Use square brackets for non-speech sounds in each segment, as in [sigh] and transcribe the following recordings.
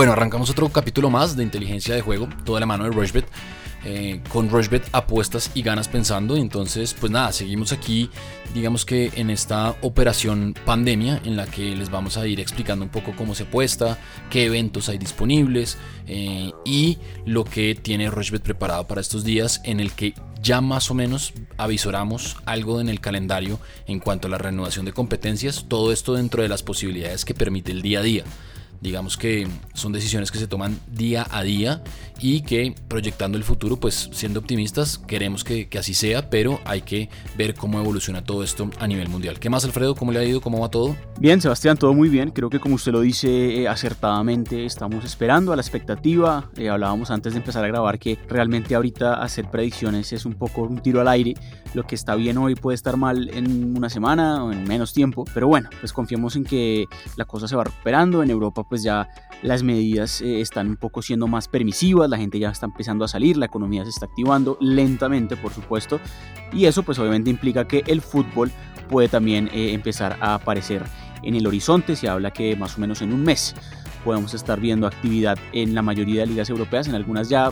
Bueno, arrancamos otro capítulo más de inteligencia de juego, toda la mano de Rushbet. Eh, con Rushbet apuestas y ganas pensando. Entonces, pues nada, seguimos aquí, digamos que en esta operación pandemia en la que les vamos a ir explicando un poco cómo se apuesta, qué eventos hay disponibles eh, y lo que tiene Rushbet preparado para estos días en el que ya más o menos avisoramos algo en el calendario en cuanto a la renovación de competencias, todo esto dentro de las posibilidades que permite el día a día. Digamos que son decisiones que se toman día a día y que proyectando el futuro, pues siendo optimistas, queremos que, así sea, pero hay que ver cómo evoluciona todo esto a nivel mundial. ¿Qué más, Alfredo? ¿Cómo le ha ido? ¿Cómo va todo? Bien, Sebastián, todo muy bien. Creo que como usted lo dice eh, acertadamente, estamos esperando a la expectativa. Eh, hablábamos antes de empezar a grabar que realmente ahorita hacer predicciones es un poco un tiro al aire. Lo que está bien hoy puede estar mal en una semana o en menos tiempo, pero bueno, pues confiamos en que la cosa se va recuperando. En Europa pues ya las medidas eh, están un poco siendo más permisivas, la gente ya está empezando a salir, la economía se está activando lentamente, por supuesto, y eso pues obviamente implica que el fútbol puede también eh, empezar a aparecer en el horizonte, se habla que más o menos en un mes podemos estar viendo actividad en la mayoría de ligas europeas, en algunas ya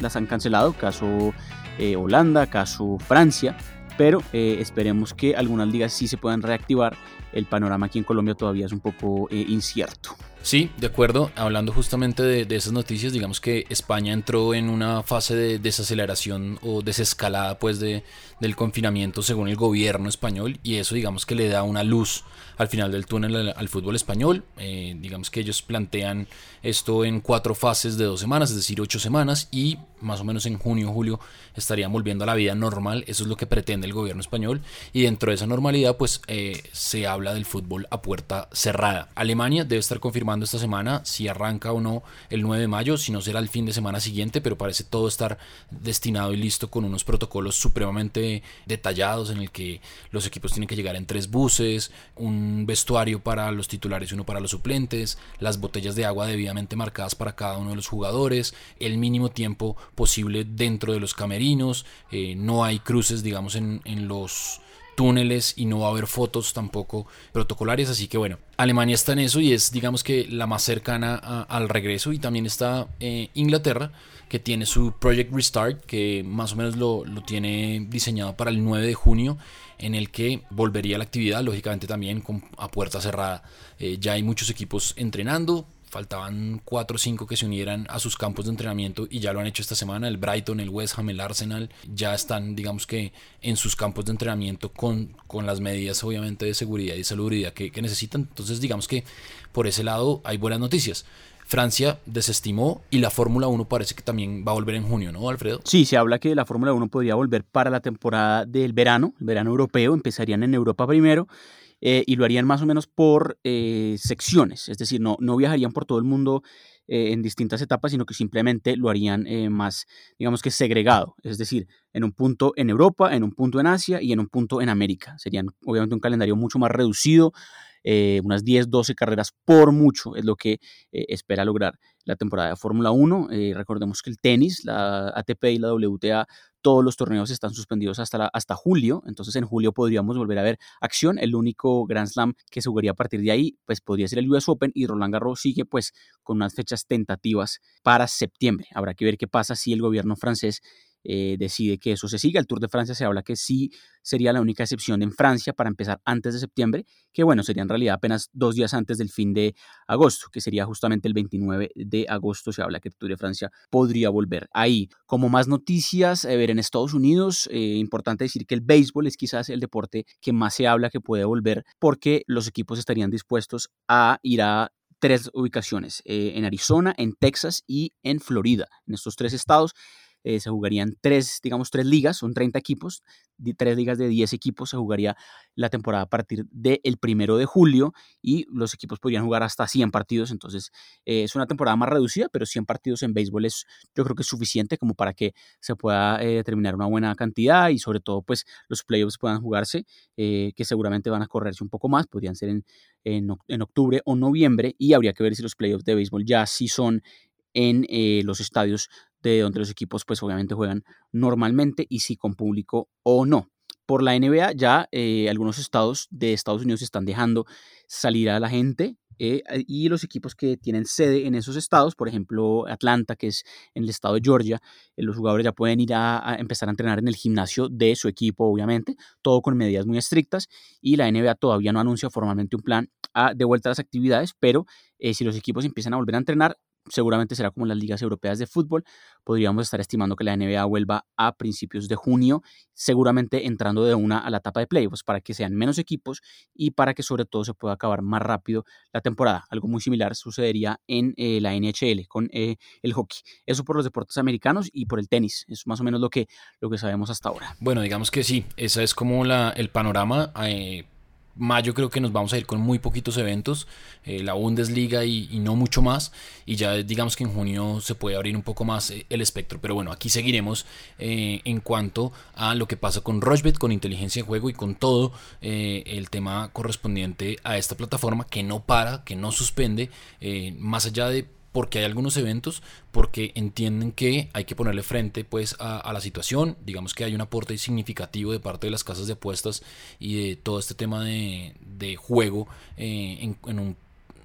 las han cancelado, caso eh, Holanda, caso Francia, pero esperemos que algunas ligas sí se puedan reactivar, el panorama aquí en Colombia todavía es un poco incierto. Sí, de acuerdo. Hablando justamente de, esas noticias, digamos que España entró en una fase de desaceleración o desescalada pues de, del confinamiento según el gobierno español y eso digamos que le da una luz al final del túnel al, fútbol español. Eh, digamos que ellos plantean esto en cuatro fases de dos semanas, es decir, ocho semanas y más o menos en junio o julio estarían volviendo a la vida normal. Eso es lo que pretende el gobierno español y dentro de esa normalidad pues eh, se habla del fútbol a puerta cerrada. Alemania debe estar confirmando esta semana si arranca o no el 9 de mayo, si no será el fin de semana siguiente, pero parece todo estar destinado y listo con unos protocolos supremamente detallados en el que los equipos tienen que llegar en tres buses, un vestuario para los titulares y uno para los suplentes, las botellas de agua debidamente marcadas para cada uno de los jugadores, el mínimo tiempo posible dentro de los camerinos, eh, no hay cruces digamos en, en los túneles y no va a haber fotos tampoco protocolarias. Así que bueno, Alemania está en eso y es digamos que la más cercana al regreso. Y también está eh, Inglaterra que tiene su Project Restart que más o menos lo, tiene diseñado para el 9 de junio en el que volvería la actividad, lógicamente también con, a puerta cerrada. Eh, ya hay muchos equipos entrenando, faltaban 4 o 5 que se unieran a sus campos de entrenamiento y ya lo han hecho esta semana. El Brighton, el West Ham, el Arsenal ya están, digamos que, en sus campos de entrenamiento con, con las medidas, obviamente, de seguridad y salubridad que, que necesitan. Entonces, digamos que por ese lado hay buenas noticias. Francia desestimó y la Fórmula 1 parece que también va a volver en junio, ¿no, Alfredo? Sí, se habla que la Fórmula 1 podría volver para la temporada del verano, el verano europeo, empezarían en Europa primero eh, y lo harían más o menos por eh, secciones, es decir, no, no viajarían por todo el mundo eh, en distintas etapas, sino que simplemente lo harían más, digamos que segregado, es decir, en un punto en Europa, en un punto en Asia y en un punto en América. Serían obviamente un calendario mucho más reducido, unas 10, 12 carreras por mucho es lo que espera lograr la temporada de Fórmula 1. recordemos que el tenis, la ATP y la WTA todos los torneos están suspendidos hasta, hasta julio, entonces en julio podríamos volver a ver acción. El único Grand Slam que se a partir de ahí, pues podría ser el US Open y Roland Garros sigue pues con unas fechas tentativas para septiembre. Habrá que ver qué pasa si el gobierno francés eh, decide que eso se siga. El Tour de Francia se habla que sí sería la única excepción en Francia para empezar antes de septiembre, que bueno, sería en realidad apenas dos días antes del fin de agosto, que sería justamente el 29 de agosto. Se habla que el Tour de Francia podría volver ahí. Como más noticias, eh, ver en Estados Unidos, eh, importante decir que el béisbol es quizás el deporte que más se habla que puede volver porque los equipos estarían dispuestos a ir a tres ubicaciones, en Arizona, en Texas y en Florida. En estos tres estados eh, se jugarían tres, digamos, tres ligas, son 30 equipos, tres ligas de 10 equipos, se jugaría la temporada a partir del primero de julio y los equipos podrían jugar hasta 100 partidos, entonces eh, es una temporada más reducida, pero 100 partidos en béisbol es, yo creo que es suficiente como para que se pueda eh, determinar una buena cantidad y sobre todo pues los playoffs puedan jugarse, que seguramente van a correrse un poco más, podrían ser en, en, en, octubre o noviembre y habría que ver si los playoffs de béisbol ya sí son en los estadios de donde los equipos pues obviamente juegan normalmente y si con público o no. Por la NBA ya eh, algunos estados de Estados Unidos están dejando salir a la gente eh, y los equipos que tienen sede en esos estados, por ejemplo Atlanta, que es en el estado de Georgia, eh, los jugadores ya pueden ir a, empezar a entrenar en el gimnasio de su equipo, obviamente, todo con medidas muy estrictas y la NBA todavía no anuncia formalmente un plan de vuelta a las actividades, pero si los equipos empiezan a volver a entrenar, seguramente será como las ligas europeas de fútbol. Podríamos estar estimando que la NBA vuelva a principios de junio, seguramente entrando de una a la etapa de playoffs para que sean menos equipos y para que sobre todo se pueda acabar más rápido la temporada. Algo muy similar sucedería en eh, la NHL con eh, el hockey. Eso por los deportes americanos y por el tenis. Es más o menos lo que, lo que sabemos hasta ahora. Bueno, digamos que sí, ese es como la, el panorama. Eh, mayo creo que nos vamos a ir con muy poquitos eventos, eh, la Bundesliga y, no mucho más. Y ya digamos que en junio se puede abrir un poco más eh, el espectro. Pero bueno, aquí seguiremos eh, en cuanto a lo que pasa con Rochbet, con inteligencia de juego y con todo el tema correspondiente a esta plataforma que no para, que no suspende, más allá de porque hay algunos eventos, porque entienden que hay que ponerle frente pues a, la situación, digamos que hay un aporte significativo de parte de las casas de apuestas y de todo este tema de, juego eh, en, un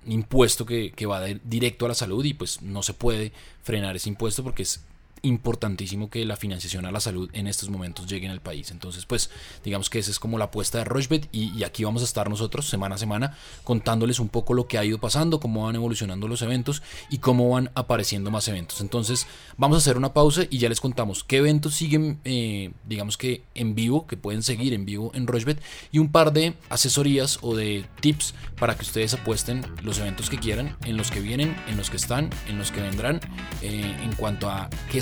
impuesto que, que va directo a la salud y pues no se puede frenar ese impuesto porque es importantísimo que la financiación a la salud en estos momentos llegue en el país. Entonces, pues digamos que esa es como la apuesta de Rochebet y, aquí vamos a estar nosotros semana a semana contándoles un poco lo que ha ido pasando, cómo van evolucionando los eventos y cómo van apareciendo más eventos. Entonces, vamos a hacer una pausa y ya les contamos qué eventos siguen, eh, digamos que en vivo, que pueden seguir en vivo en Rochebet y un par de asesorías o de tips para que ustedes apuesten los eventos que quieran, en los que vienen, en los que están, en los que vendrán, eh, en cuanto a qué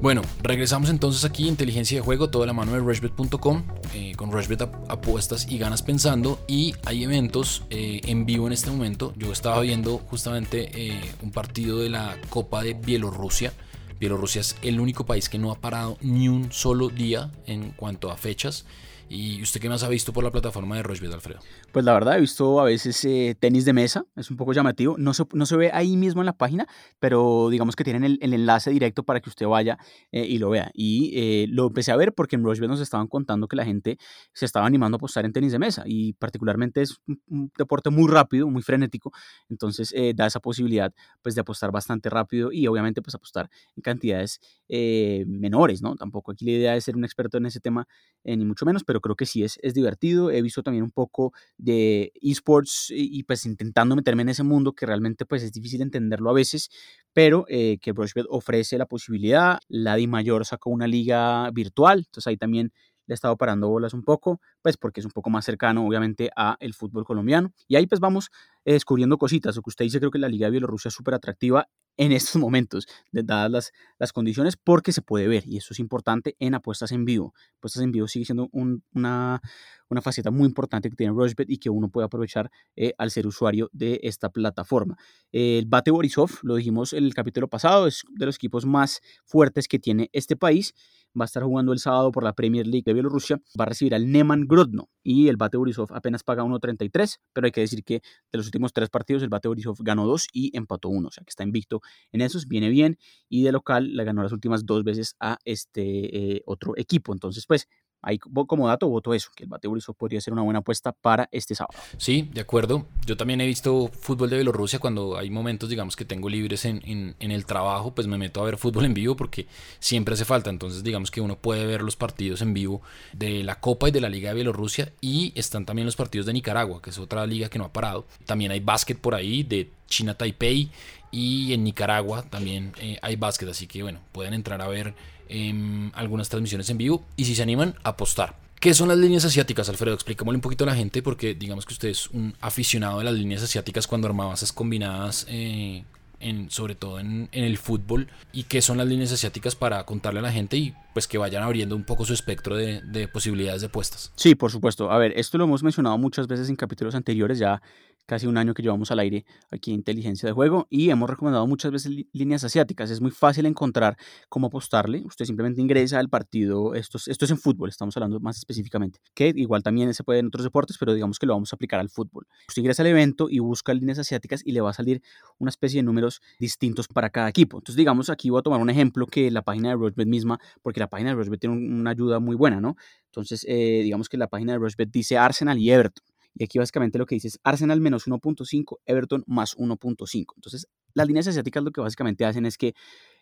Bueno, regresamos entonces aquí, inteligencia de juego, toda la mano de rushbet.com, eh, con Rushbet apuestas y ganas pensando. Y hay eventos eh, en vivo en este momento. Yo estaba viendo justamente eh, un partido de la Copa de Bielorrusia. Bielorrusia es el único país que no ha parado ni un solo día en cuanto a fechas. ¿Y usted qué más ha visto por la plataforma de Rochbet, Alfredo? Pues la verdad, he visto a veces eh, tenis de mesa, es un poco llamativo. No se, no se ve ahí mismo en la página, pero digamos que tienen el, enlace directo para que usted vaya eh, y lo vea. Y eh, lo empecé a ver porque en Rochbet nos estaban contando que la gente se estaba animando a apostar en tenis de mesa y particularmente es un, deporte muy rápido, muy frenético. Entonces da esa posibilidad pues de apostar bastante rápido y obviamente pues apostar en cantidades menores, ¿no? Tampoco aquí la idea es ser un experto en ese tema, ni mucho menos, pero creo que sí es, es divertido. He visto también un poco de esports y, pues intentando meterme en ese mundo que realmente pues es difícil entenderlo a veces, pero eh, que Brushbet ofrece la posibilidad. La Di Mayor sacó una liga virtual, entonces ahí también le he estado parando bolas un poco, pues porque es un poco más cercano obviamente a el fútbol colombiano. Y ahí pues vamos eh, descubriendo cositas. Lo que usted dice, creo que la Liga de Bielorrusia es súper atractiva en [laughs] estos momentos, dadas las, las, condiciones, porque se puede ver, y eso es importante en apuestas en vivo. Apuestas en vivo sigue siendo una, una faceta muy importante que tiene Rushbet y que uno puede aprovechar eh, al ser usuario de esta plataforma. el Bate Borisov, lo dijimos en el capítulo pasado, es de los equipos más fuertes que tiene este país va a estar jugando el sábado por la Premier League de Bielorrusia, va a recibir al Neman Grodno y el Bate Borisov apenas paga 1.33, pero hay que decir que de los últimos tres partidos el Bate Borisov ganó dos y empató uno, o sea que está invicto en esos, viene bien y de local le ganó las últimas dos veces a este eh, otro equipo, entonces pues Ahí como dato voto eso, que el Bate Borisov podría ser una buena apuesta para este sábado. Sí, de acuerdo. Yo también he visto fútbol de Bielorrusia cuando hay momentos, digamos, que tengo libres en, en, el trabajo, pues me meto a ver fútbol en vivo porque siempre hace falta. Entonces, digamos que uno puede ver los partidos en vivo de la Copa y de la Liga de Bielorrusia y están también los partidos de Nicaragua, que es otra liga que no ha parado. También hay básquet por ahí de China Taipei y en Nicaragua también eh, hay básquet, así que bueno, pueden entrar a ver em, algunas transmisiones en vivo y si se animan, apostar. ¿Qué son las líneas asiáticas, Alfredo? Explícamelo un poquito a la gente porque digamos que usted es un aficionado de las líneas asiáticas cuando armaba esas combinadas, eh, en, sobre todo en, en, el fútbol. ¿Y qué son las líneas asiáticas para contarle a la gente y pues que vayan abriendo un poco su espectro de, de posibilidades de apuestas. Sí, por supuesto. A ver, esto lo hemos mencionado muchas veces en capítulos anteriores, ya casi un año que llevamos al aire aquí en Inteligencia de Juego y hemos recomendado muchas veces líneas asiáticas. Es muy fácil encontrar cómo apostarle. Usted simplemente ingresa al partido, esto es, esto es en fútbol, estamos hablando más específicamente, que igual también se puede en otros deportes, pero digamos que lo vamos a aplicar al fútbol. Usted ingresa al evento y busca líneas asiáticas y le va a salir una especie de números distintos para cada equipo. Entonces, digamos, aquí voy a tomar un ejemplo que la página de Rushbet misma, porque la página de Rushbet tiene una ayuda muy buena, ¿no? Entonces, eh, digamos que la página de Rushbet dice Arsenal y Everton. Y aquí básicamente lo que dice es Arsenal menos 1.5, Everton más 1.5. Entonces, las líneas asiáticas lo que básicamente hacen es que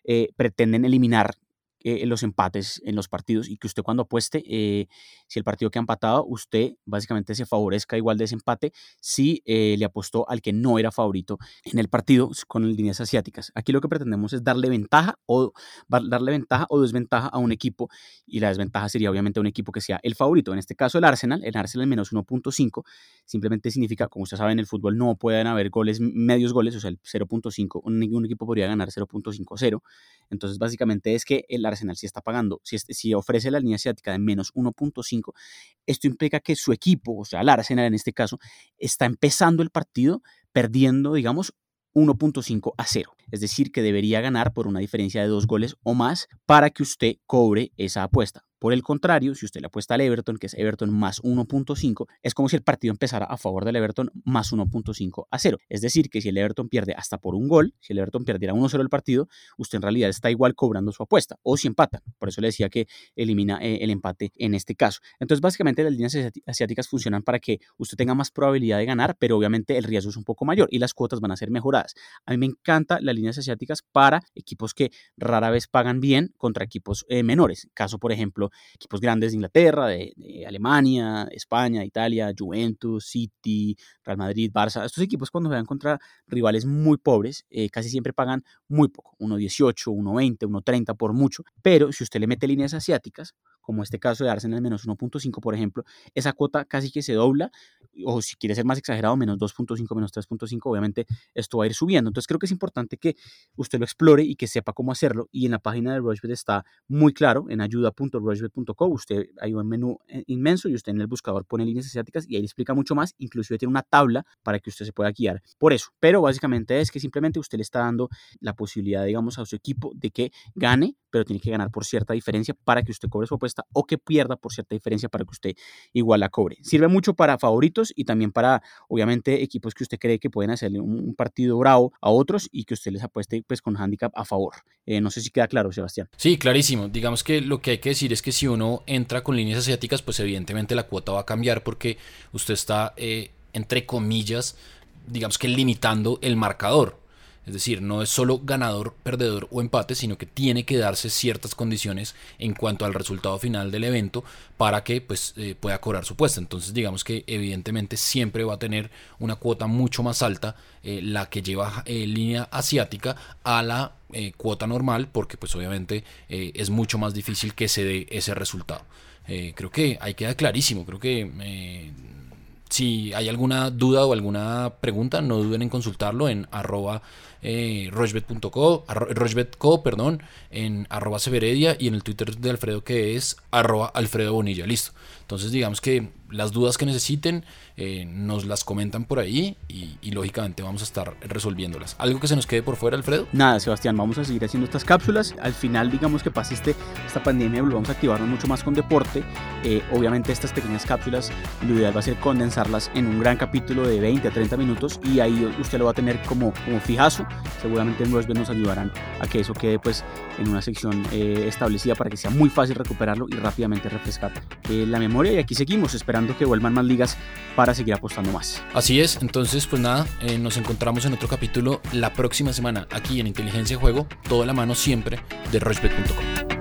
eh, pretenden eliminar eh, los empates en los partidos y que usted cuando apueste, eh, si el partido queda empatado, usted básicamente se favorezca igual de ese empate si eh, le apostó al que no era favorito en el partido con líneas asiáticas. Aquí lo que pretendemos es darle ventaja o darle ventaja o desventaja a un equipo y la desventaja sería obviamente un equipo que sea el favorito. En este caso el Arsenal, el Arsenal menos 1.5 simplemente significa, como usted sabe en el fútbol no pueden haber goles, medios goles, o sea el 0.5, un, equipo podría ganar 0.50. Entonces básicamente es que el Arsenal si está pagando, si, si ofrece la línea asiática de menos 1.5, esto implica que su equipo, o sea, el Arsenal en este caso, está empezando el partido perdiendo, digamos, 1.5 a 0. Es decir, que debería ganar por una diferencia de dos goles o más para que usted cobre esa apuesta. Por el contrario, si usted le apuesta al Everton, que es Everton más 1.5, es como si el partido empezara a favor del Everton más 1.5 a 0. Es decir, que si el Everton pierde hasta por un gol, si el Everton perdiera 1-0 el partido, usted en realidad está igual cobrando su apuesta, o si empatan. Por eso le decía que elimina eh, el empate en este caso. Entonces, básicamente las líneas asiáticas funcionan para que usted tenga más probabilidad de ganar, pero obviamente el riesgo es un poco mayor y las cuotas van a ser mejoradas. A mí me encantan las líneas asiáticas para equipos que rara vez pagan bien contra equipos eh, menores. Caso, por ejemplo, equipos grandes de Inglaterra, de, Alemania, España, Italia, Juventus, City, Real Madrid, Barça. Estos equipos cuando van contra rivales muy pobres, eh, casi siempre pagan muy poco, 1.18, 1.20, 1.30 por mucho. Pero si usted le mete líneas asiáticas, como este caso de Arsenal menos 1.5, por ejemplo, esa cuota casi que se dobla, o si quiere ser más exagerado, menos 2.5, menos 3.5, obviamente esto va a ir subiendo. Entonces creo que es importante que usted lo explore y que sepa cómo hacerlo. Y en la página de Rushbet está muy claro, en ayuda.rushbet.co, usted hay un menú eh, inmenso y usted en el buscador pone líneas asiáticas y ahí le explica mucho más, inclusive tiene una tabla para que usted se pueda guiar por eso. Pero básicamente es que simplemente usted le está dando la posibilidad, digamos, a su equipo de que gane, pero tiene que ganar por cierta diferencia para que usted cobre su apuesta o que pierda por cierta diferencia para que usted igual la cobre. Sirve mucho para favoritos y también para, obviamente, equipos que usted cree que pueden hacerle un, partido bravo a otros y que usted les apueste pues con handicap a favor. Eh, no sé si queda claro, Sebastián. Sí, clarísimo. Digamos que lo que hay que decir es que si uno entra con líneas asiáticas, pues evidentemente la cuota va a cambiar porque usted está, eh, entre comillas, digamos que limitando el marcador. Es decir, no es solo ganador, perdedor o empate, sino que tiene que darse ciertas condiciones en cuanto al resultado final del evento para que pues, eh, pueda cobrar su puesta. Entonces, digamos que evidentemente siempre va a tener una cuota mucho más alta eh, la que lleva eh, línea asiática a la cuota normal, porque pues obviamente es mucho más difícil que se dé ese resultado. creo que ahí queda clarísimo, creo que si hay alguna duda o alguna pregunta, no duden en consultarlo en arroba eh, rochbet.co, perdón, en arroba severedia y en el Twitter de Alfredo que es arroba Alfredo Bonilla. Listo. Entonces digamos que las dudas que necesiten eh, nos las comentan por ahí y, lógicamente vamos a estar resolviéndolas. ¿Algo que se nos quede por fuera, Alfredo? Nada, Sebastián, vamos a seguir haciendo estas cápsulas. Al final, digamos que pase este, esta pandemia, vamos a activarnos mucho más con deporte. Eh, obviamente estas pequeñas cápsulas, lo ideal va a ser condensarlas en un gran capítulo de 20 a 30 minutos y ahí usted lo va a tener como, como fijazo. Seguramente en Rosberg nos ayudarán a que eso quede pues en una sección eh, establecida para que sea muy fácil recuperarlo y rápidamente refrescar la Y aquí seguimos esperando que vuelvan más ligas para seguir apostando más. Así es, entonces pues nada, eh, nos encontramos en otro capítulo la próxima semana aquí en Inteligencia de Juego, toda la mano siempre de Rochbet.com.